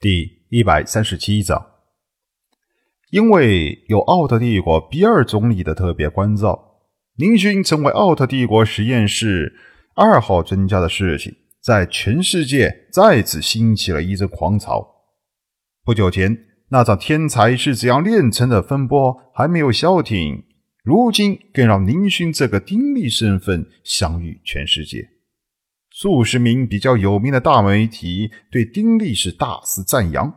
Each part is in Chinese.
第一百三十七章，因为有奥特帝国比尔总理的特别关照，宁勋成为奥特帝国实验室二号专家的事情，在全世界再次兴起了一阵狂潮。不久前，那场天才是怎样炼成的风波还没有消停，如今更让宁勋这个丁力身份享誉全世界。数十名比较有名的大媒体对丁力是大肆赞扬，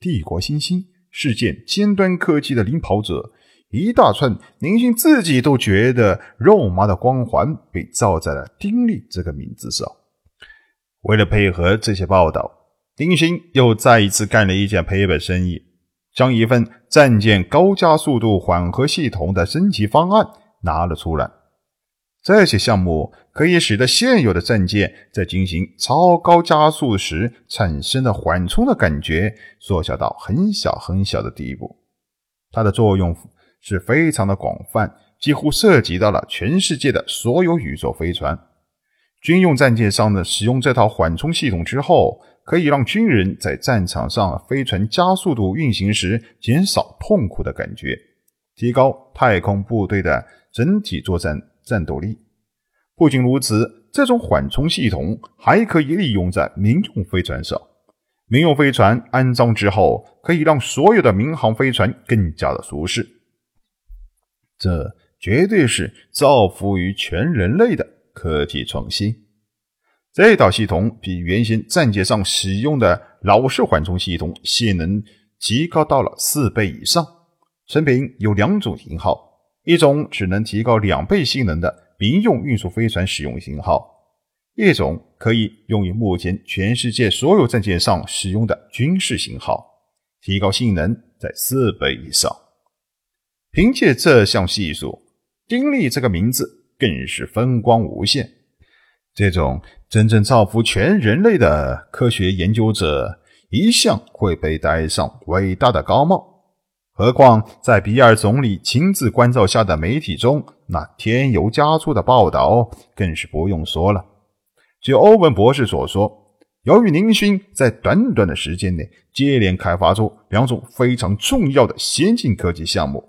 帝国新星、世界尖端科技的领跑者，一大串宁勋自己都觉得肉麻的光环被罩在了丁力这个名字上。为了配合这些报道，丁鑫又再一次干了一件赔本生意，将一份战舰高加速度缓和系统的升级方案拿了出来。这些项目可以使得现有的战舰在进行超高加速时产生的缓冲的感觉缩小到很小很小的地步。它的作用是非常的广泛，几乎涉及到了全世界的所有宇宙飞船。军用战舰上的使用这套缓冲系统之后，可以让军人在战场上飞船加速度运行时减少痛苦的感觉，提高太空部队的整体作战。战斗力。不仅如此，这种缓冲系统还可以利用在民用飞船上。民用飞船安装之后，可以让所有的民航飞船更加的舒适。这绝对是造福于全人类的科技创新。这套系统比原先战舰上使用的老式缓冲系统性能提高到了四倍以上。成品有两种型号。一种只能提高两倍性能的民用运输飞船使用型号，一种可以用于目前全世界所有战舰上使用的军事型号，提高性能在四倍以上。凭借这项技术，丁力这个名字更是风光无限。这种真正造福全人类的科学研究者，一向会被戴上伟大的高帽。何况在比尔总理亲自关照下的媒体中，那添油加醋的报道更是不用说了。据欧文博士所说，由于宁勋在短短的时间内接连开发出两种非常重要的先进科技项目，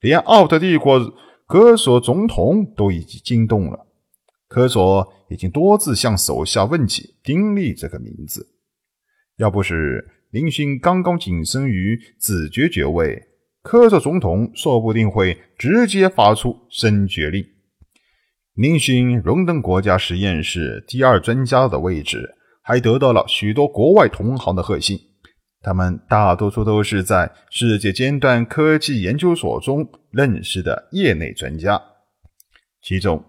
连奥特帝国科索总统都已经惊动了。科索已经多次向手下问起丁力这个名字。要不是林勋刚刚晋升于子爵爵位，科索总统说不定会直接发出升爵令。宁勋荣登国家实验室第二专家的位置，还得到了许多国外同行的贺信。他们大多数都是在世界尖端科技研究所中认识的业内专家。其中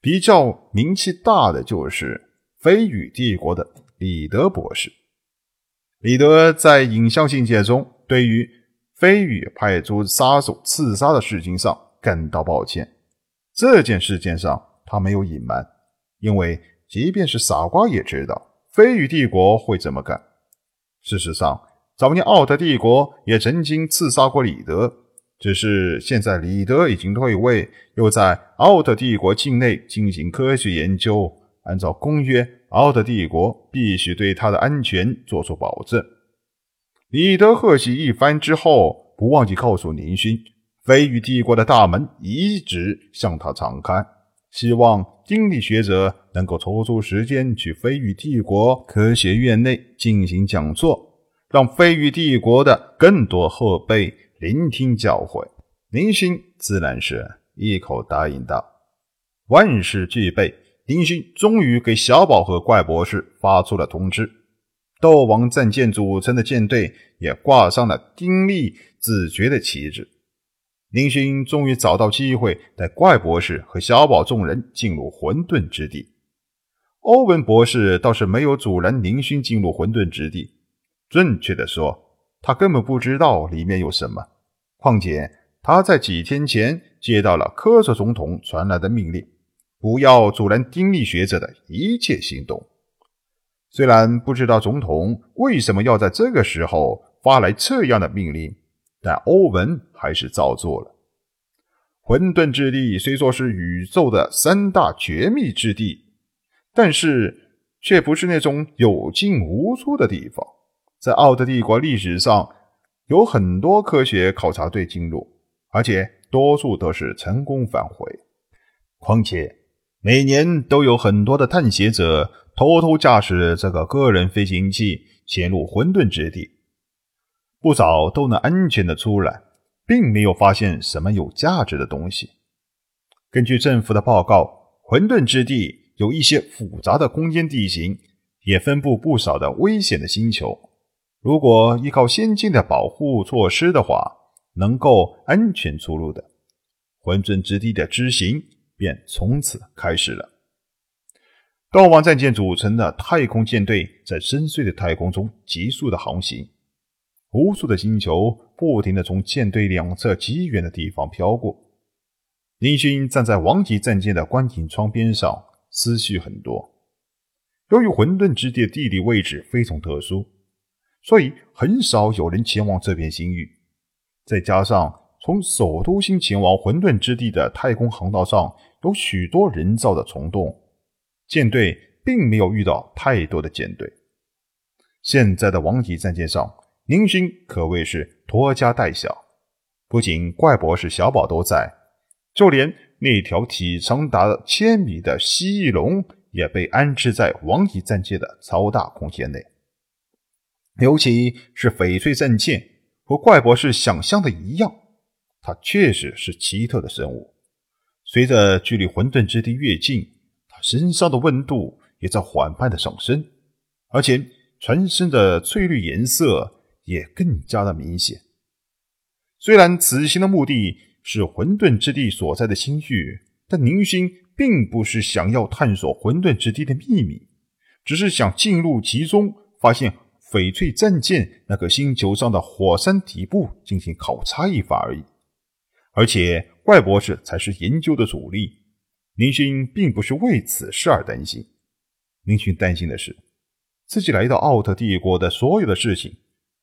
比较名气大的就是飞羽帝国的李德博士。李德在影像信界中对于飞羽派出杀手刺杀的事情上感到抱歉。这件事件上，他没有隐瞒，因为即便是傻瓜也知道飞羽帝国会这么干。事实上，早年奥特帝国也曾经刺杀过李德，只是现在李德已经退位，又在奥特帝国境内进行科学研究。按照公约，奥特帝国必须对他的安全做出保证。彼得贺喜一番之后，不忘记告诉宁勋，飞羽帝国的大门一直向他敞开，希望经理学者能够抽出时间去飞羽帝国科学院内进行讲座，让飞羽帝国的更多后辈聆听教诲。宁勋自然是一口答应道。万事俱备，宁勋终于给小宝和怪博士发出了通知。斗王战舰组成的舰队也挂上了丁力子爵的旗帜。林勋终于找到机会，带怪博士和小宝众人进入混沌之地。欧文博士倒是没有阻拦林勋进入混沌之地，准确的说，他根本不知道里面有什么。况且他在几天前接到了科索总统传来的命令，不要阻拦丁力学者的一切行动。虽然不知道总统为什么要在这个时候发来这样的命令，但欧文还是照做了。混沌之地虽说是宇宙的三大绝密之地，但是却不是那种有进无出的地方。在奥特帝国历史上有很多科学考察队进入，而且多数都是成功返回。况且每年都有很多的探险者偷偷驾驶这个个人飞行器潜入混沌之地，不少都能安全的出来，并没有发现什么有价值的东西。根据政府的报告，混沌之地有一些复杂的空间地形，也分布不少的危险的星球。如果依靠先进的保护措施的话，能够安全出入的。混沌之地的之行便从此开始了。盗王战舰组成的太空舰队在深邃的太空中急速的航行，无数的星球不停的从舰队两侧极远的地方飘过。林勋站在王级战舰的观景窗边上，思绪很多。由于混沌之地的地理位置非常特殊，所以很少有人前往这片星域。再加上从首都星前往混沌之地的太空航道上有许多人造的虫洞，舰队并没有遇到太多的舰队。现在的王级战舰上，宁勋可谓是拖家带小，不仅怪博士小宝都在。就连那条体长达千米的蜥蜴龙也被安置在王级战舰的超大空间内。尤其是翡翠战舰，和怪博士想象的一样，它确实是奇特的生物。随着距离混沌之地越近，身上的温度也在缓慢的上升，而且全身的翠绿颜色也更加的明显。虽然此行的目的，是混沌之地所在的星域，但宁勋并不是想要探索混沌之地的秘密，只是想进入其中，发现翡翠战舰那个星球上的火山底部进行考察一番而已。而且怪博士才是研究的主力，林勋并不是为此事而担心。林勋担心的是，自己来到奥特帝国的所有的事情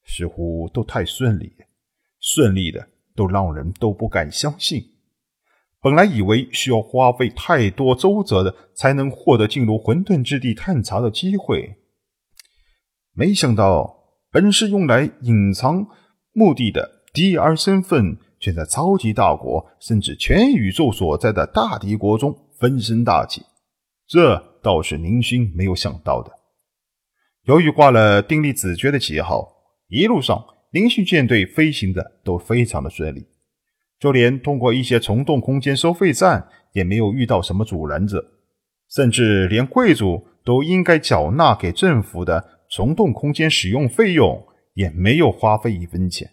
似乎都太顺利，顺利的。都让人都不敢相信。本来以为需要花费太多周折的，才能获得进入混沌之地探查的机会，没想到本是用来隐藏目的的 D.R 身份，却在超级大国甚至全宇宙所在的大敌国中分身大起。这倒是林勋没有想到的。由于挂了丁力子爵的旗号，一路上。灵讯舰队飞行的都非常的顺利，就连通过一些虫洞空间收费站也没有遇到什么阻拦者，甚至连贵族都应该缴纳给政府的虫洞空间使用费用也没有花费一分钱。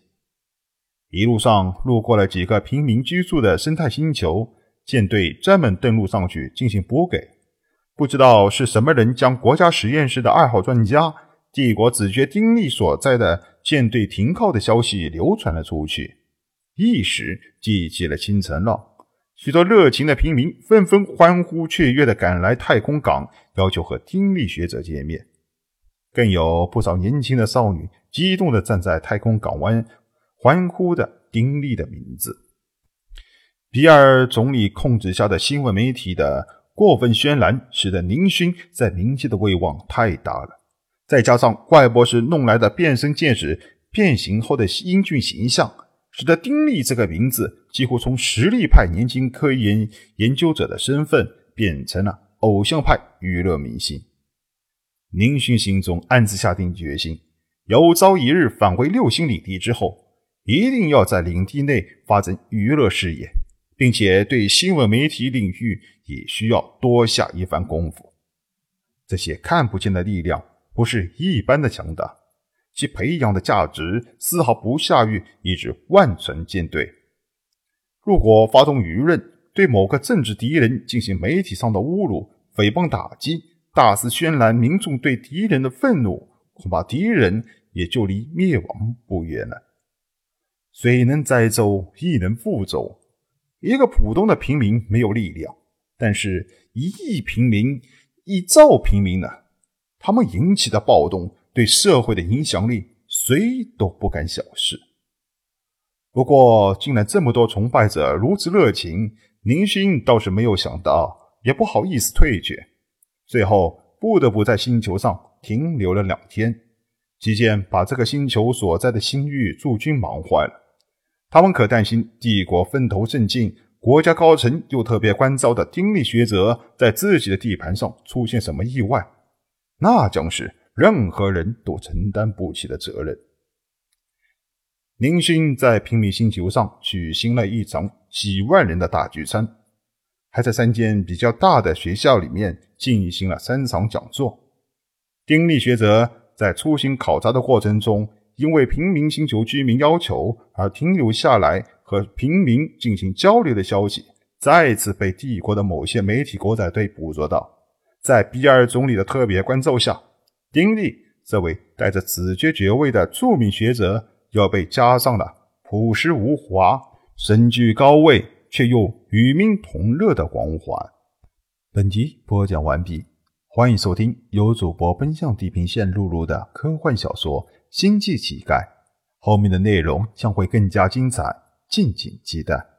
一路上路过了几个平民居住的生态星球，舰队专门登陆上去进行补给。不知道是什么人将国家实验室的二号专家。帝国子爵丁力所在的舰队停靠的消息流传了出去，一时激起了清晨浪。许多热情的平民纷纷欢呼雀跃地赶来太空港，要求和丁力学者见面。更有不少年轻的少女激动地站在太空港湾，欢呼着丁力的名字。比尔总理控制下的新闻媒体的过分渲染，使得宁勋在民间的威望太大了。再加上怪博士弄来的变身戒指变形后的英俊形象，使得丁力这个名字几乎从实力派年轻科研研究者的身份变成了偶像派娱乐明星。宁勋心中暗自下定决心，有朝一日返回六星领地之后，一定要在领地内发展娱乐事业，并且对新闻媒体领域也需要多下一番功夫。这些看不见的力量。不是一般的强大，其培养的价值丝毫不下于一支万船舰队。如果发动舆论，对某个政治敌人进行媒体上的侮辱、诽谤、打击，大肆渲染民众对敌人的愤怒，恐怕敌人也就离灭亡不远了。水能载舟，亦能覆舟。一个普通的平民没有力量，但是一亿平民、一兆平民呢？他们引起的暴动对社会的影响力，谁都不敢小视。不过，竟然这么多崇拜者如此热情，宁勋倒是没有想到，也不好意思退却。最后，不得不在星球上停留了两天，期间把这个星球所在的星域驻军忙坏了。他们可担心帝国风头正劲，国家高层又特别关照的丁力学者在自己的地盘上出现什么意外，那将是任何人都承担不起的责任。林勋在平民星球上举行了一场几万人的大聚餐，还在三间比较大的学校里面进行了三场讲座。丁力学者在出行考察的过程中。因为平民星球居民要求而停留下来和平民进行交流的消息，再次被帝国的某些媒体狗仔队捕捉到。在比尔总理的特别关照下，丁力这位带着子爵爵位的著名学者，又被加上了朴实无华、身居高位却又与民同乐的光环。本集播讲完毕，欢迎收听由主播奔向地平线录入的科幻小说。星际乞丐，后面的内容将会更加精彩，敬请期待。